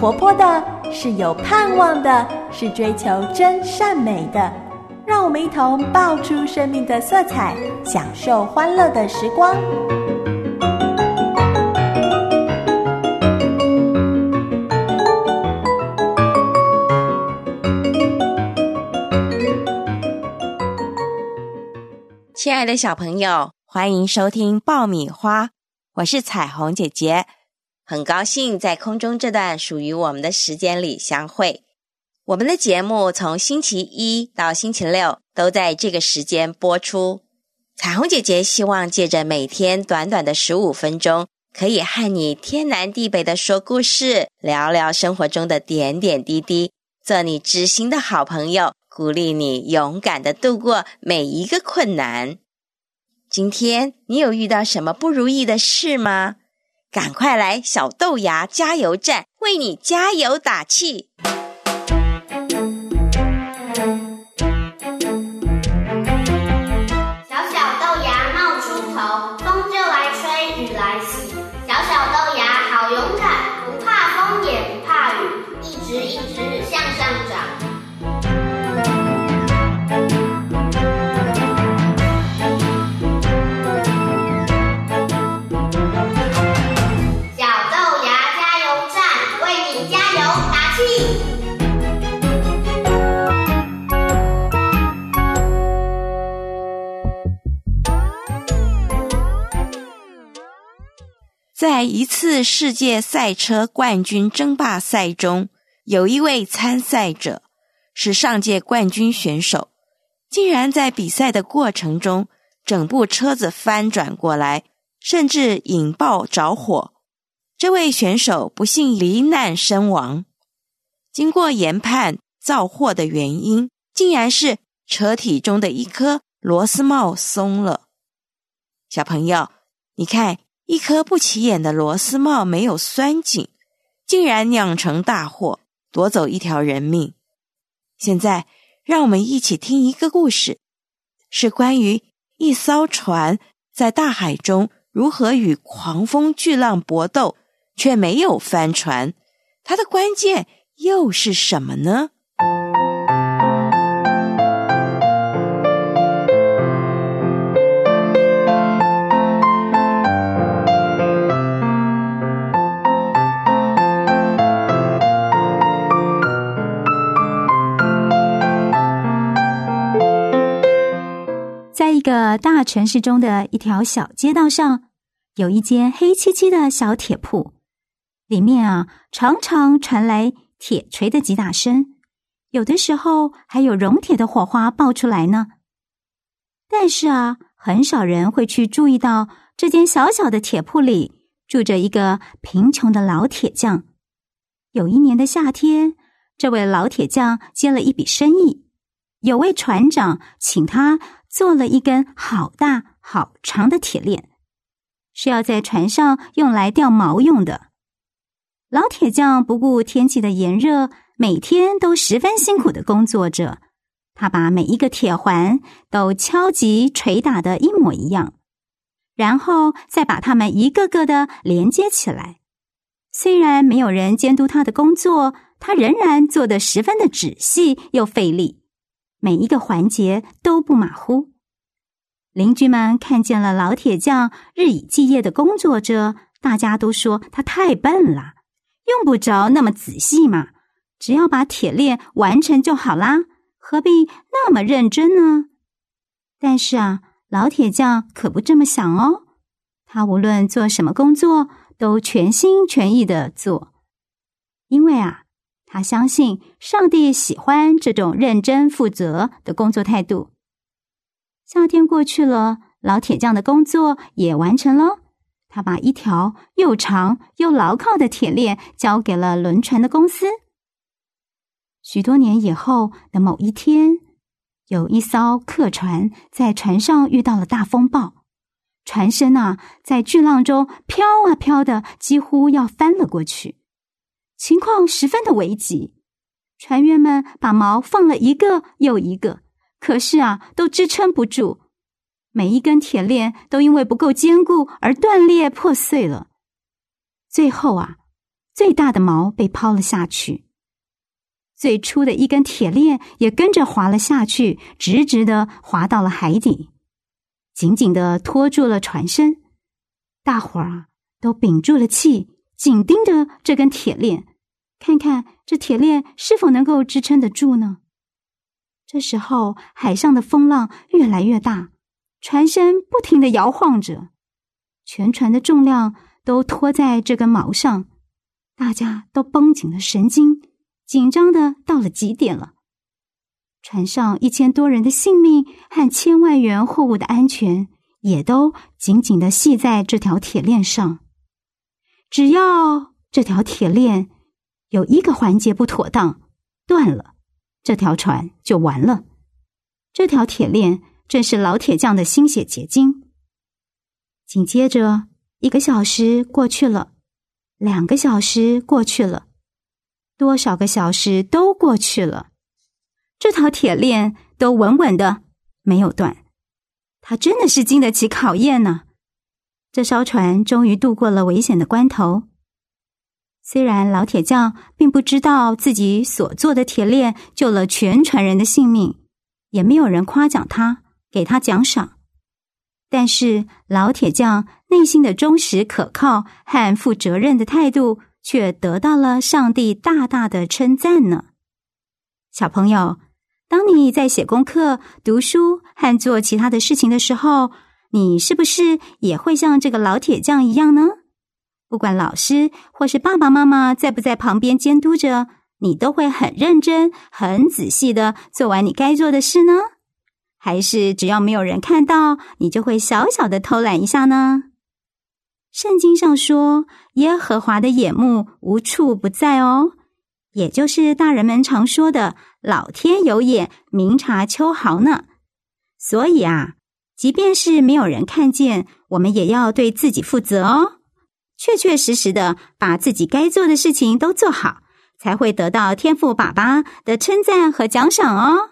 活泼的，是有盼望的，是追求真善美的。让我们一同爆出生命的色彩，享受欢乐的时光。亲爱的小朋友，欢迎收听爆米花，我是彩虹姐姐，很高兴在空中这段属于我们的时间里相会。我们的节目从星期一到星期六都在这个时间播出。彩虹姐姐希望借着每天短短的十五分钟，可以和你天南地北的说故事，聊聊生活中的点点滴滴，做你知心的好朋友。鼓励你勇敢的度过每一个困难。今天你有遇到什么不如意的事吗？赶快来小豆芽加油站为你加油打气！在一次世界赛车冠军争霸赛中，有一位参赛者是上届冠军选手，竟然在比赛的过程中，整部车子翻转过来，甚至引爆着火。这位选手不幸罹难身亡。经过研判，造祸的原因竟然是车体中的一颗螺丝帽松了。小朋友，你看。一颗不起眼的螺丝帽没有拴紧，竟然酿成大祸，夺走一条人命。现在，让我们一起听一个故事，是关于一艘船在大海中如何与狂风巨浪搏斗，却没有翻船。它的关键又是什么呢？一个大城市中的一条小街道上，有一间黑漆漆的小铁铺，里面啊常常传来铁锤的击打声，有的时候还有熔铁的火花爆出来呢。但是啊，很少人会去注意到这间小小的铁铺里住着一个贫穷的老铁匠。有一年的夏天，这位老铁匠接了一笔生意，有位船长请他。做了一根好大好长的铁链，是要在船上用来钓锚用的。老铁匠不顾天气的炎热，每天都十分辛苦的工作着。他把每一个铁环都敲击捶打的一模一样，然后再把它们一个个的连接起来。虽然没有人监督他的工作，他仍然做得十分的仔细又费力。每一个环节都不马虎。邻居们看见了老铁匠日以继夜的工作着，大家都说他太笨了，用不着那么仔细嘛，只要把铁链完成就好啦，何必那么认真呢？但是啊，老铁匠可不这么想哦，他无论做什么工作都全心全意的做，因为啊。他相信上帝喜欢这种认真负责的工作态度。夏天过去了，老铁匠的工作也完成了。他把一条又长又牢靠的铁链交给了轮船的公司。许多年以后的某一天，有一艘客船在船上遇到了大风暴，船身啊在巨浪中飘啊飘的，几乎要翻了过去。情况十分的危急，船员们把锚放了一个又一个，可是啊，都支撑不住。每一根铁链都因为不够坚固而断裂破碎了。最后啊，最大的锚被抛了下去，最初的一根铁链也跟着滑了下去，直直的滑到了海底，紧紧的拖住了船身。大伙儿啊，都屏住了气，紧盯着这根铁链，看看这铁链是否能够支撑得住呢？这时候，海上的风浪越来越大，船身不停的摇晃着，全船的重量都拖在这根锚上，大家都绷紧了神经，紧张的到了极点了。船上一千多人的性命和千万元货物的安全。也都紧紧的系在这条铁链上，只要这条铁链有一个环节不妥当，断了，这条船就完了。这条铁链正是老铁匠的心血结晶。紧接着，一个小时过去了，两个小时过去了，多少个小时都过去了，这条铁链都稳稳的没有断。他真的是经得起考验呢。这艘船终于度过了危险的关头。虽然老铁匠并不知道自己所做的铁链救了全船人的性命，也没有人夸奖他，给他奖赏，但是老铁匠内心的忠实、可靠和负责任的态度，却得到了上帝大大的称赞呢。小朋友。当你在写功课、读书和做其他的事情的时候，你是不是也会像这个老铁匠一样呢？不管老师或是爸爸妈妈在不在旁边监督着，你都会很认真、很仔细的做完你该做的事呢？还是只要没有人看到，你就会小小的偷懒一下呢？圣经上说，耶和华的眼目无处不在哦。也就是大人们常说的“老天有眼，明察秋毫”呢。所以啊，即便是没有人看见，我们也要对自己负责哦，确确实实的把自己该做的事情都做好，才会得到天赋爸爸的称赞和奖赏哦。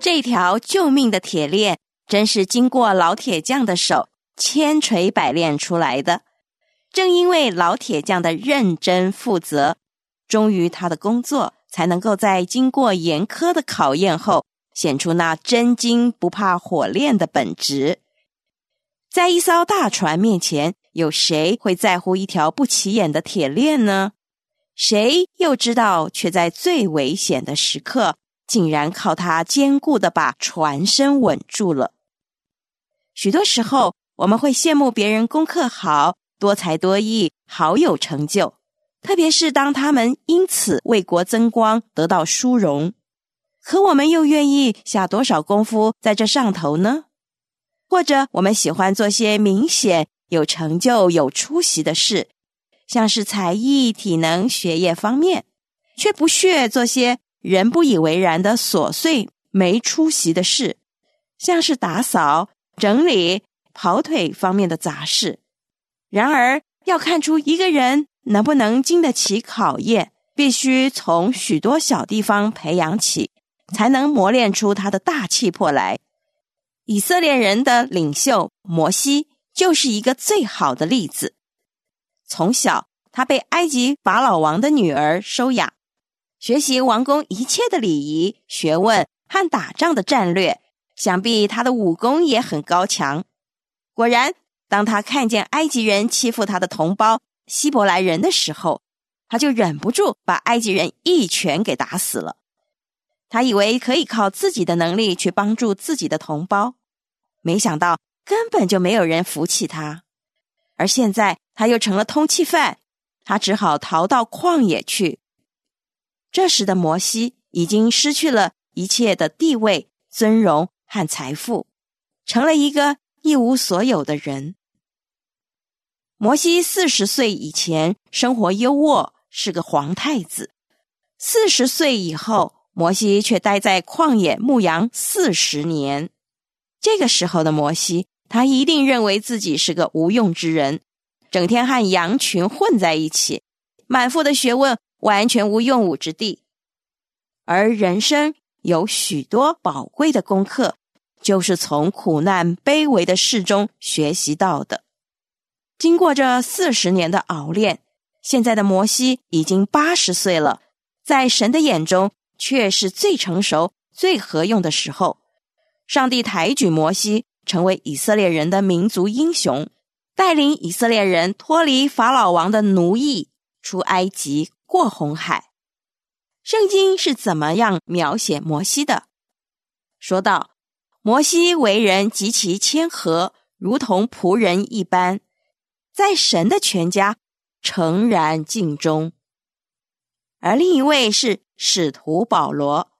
这条救命的铁链，真是经过老铁匠的手千锤百炼出来的。正因为老铁匠的认真负责，终于他的工作才能够在经过严苛的考验后，显出那真金不怕火炼的本质。在一艘大船面前，有谁会在乎一条不起眼的铁链呢？谁又知道，却在最危险的时刻？竟然靠它坚固的把船身稳住了。许多时候，我们会羡慕别人功课好、多才多艺、好有成就，特别是当他们因此为国增光、得到殊荣。可我们又愿意下多少功夫在这上头呢？或者，我们喜欢做些明显有成就、有出息的事，像是才艺、体能、学业方面，却不屑做些。人不以为然的琐碎、没出息的事，像是打扫、整理、跑腿方面的杂事。然而，要看出一个人能不能经得起考验，必须从许多小地方培养起，才能磨练出他的大气魄来。以色列人的领袖摩西就是一个最好的例子。从小，他被埃及法老王的女儿收养。学习王宫一切的礼仪、学问和打仗的战略，想必他的武功也很高强。果然，当他看见埃及人欺负他的同胞希伯来人的时候，他就忍不住把埃及人一拳给打死了。他以为可以靠自己的能力去帮助自己的同胞，没想到根本就没有人服气他。而现在他又成了通缉犯，他只好逃到旷野去。这时的摩西已经失去了一切的地位、尊荣和财富，成了一个一无所有的人。摩西四十岁以前生活优渥，是个皇太子；四十岁以后，摩西却待在旷野牧羊四十年。这个时候的摩西他一定认为自己是个无用之人，整天和羊群混在一起，满腹的学问完全无用武之地。而人生有许多宝贵的功课，就是从苦难卑微的事中学习到的。经过这四十年的熬炼，现在的摩西已经八十岁了，在神的眼中却是最成熟、最合用的时候。上帝抬举摩西。成为以色列人的民族英雄，带领以色列人脱离法老王的奴役，出埃及，过红海。圣经是怎么样描写摩西的？说到摩西为人极其谦和，如同仆人一般，在神的全家诚然尽忠。而另一位是使徒保罗，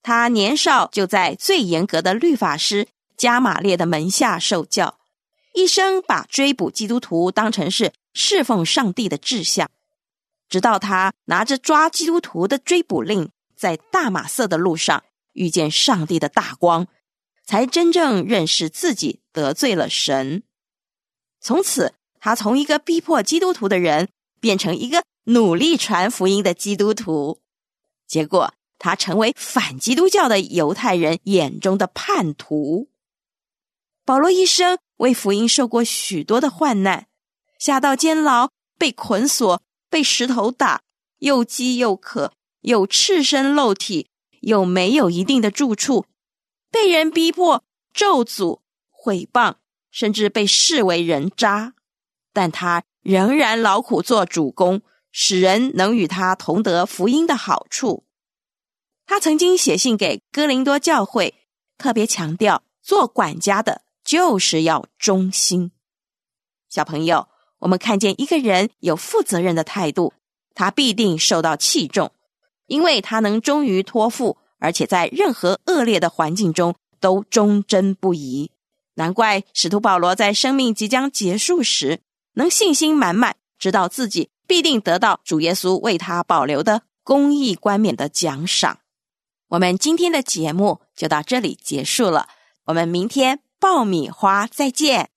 他年少就在最严格的律法师。加玛列的门下受教，一生把追捕基督徒当成是侍奉上帝的志向。直到他拿着抓基督徒的追捕令，在大马色的路上遇见上帝的大光，才真正认识自己得罪了神。从此，他从一个逼迫基督徒的人，变成一个努力传福音的基督徒。结果，他成为反基督教的犹太人眼中的叛徒。保罗一生为福音受过许多的患难，下到监牢，被捆锁，被石头打，又饥又渴，又赤身露体，又没有一定的住处，被人逼迫、咒诅、毁谤，甚至被视为人渣。但他仍然劳苦做主公，使人能与他同得福音的好处。他曾经写信给哥林多教会，特别强调做管家的。就是要忠心，小朋友，我们看见一个人有负责任的态度，他必定受到器重，因为他能忠于托付，而且在任何恶劣的环境中都忠贞不移。难怪使徒保罗在生命即将结束时，能信心满满，知道自己必定得到主耶稣为他保留的公义冠冕的奖赏。我们今天的节目就到这里结束了，我们明天。爆米花，再见。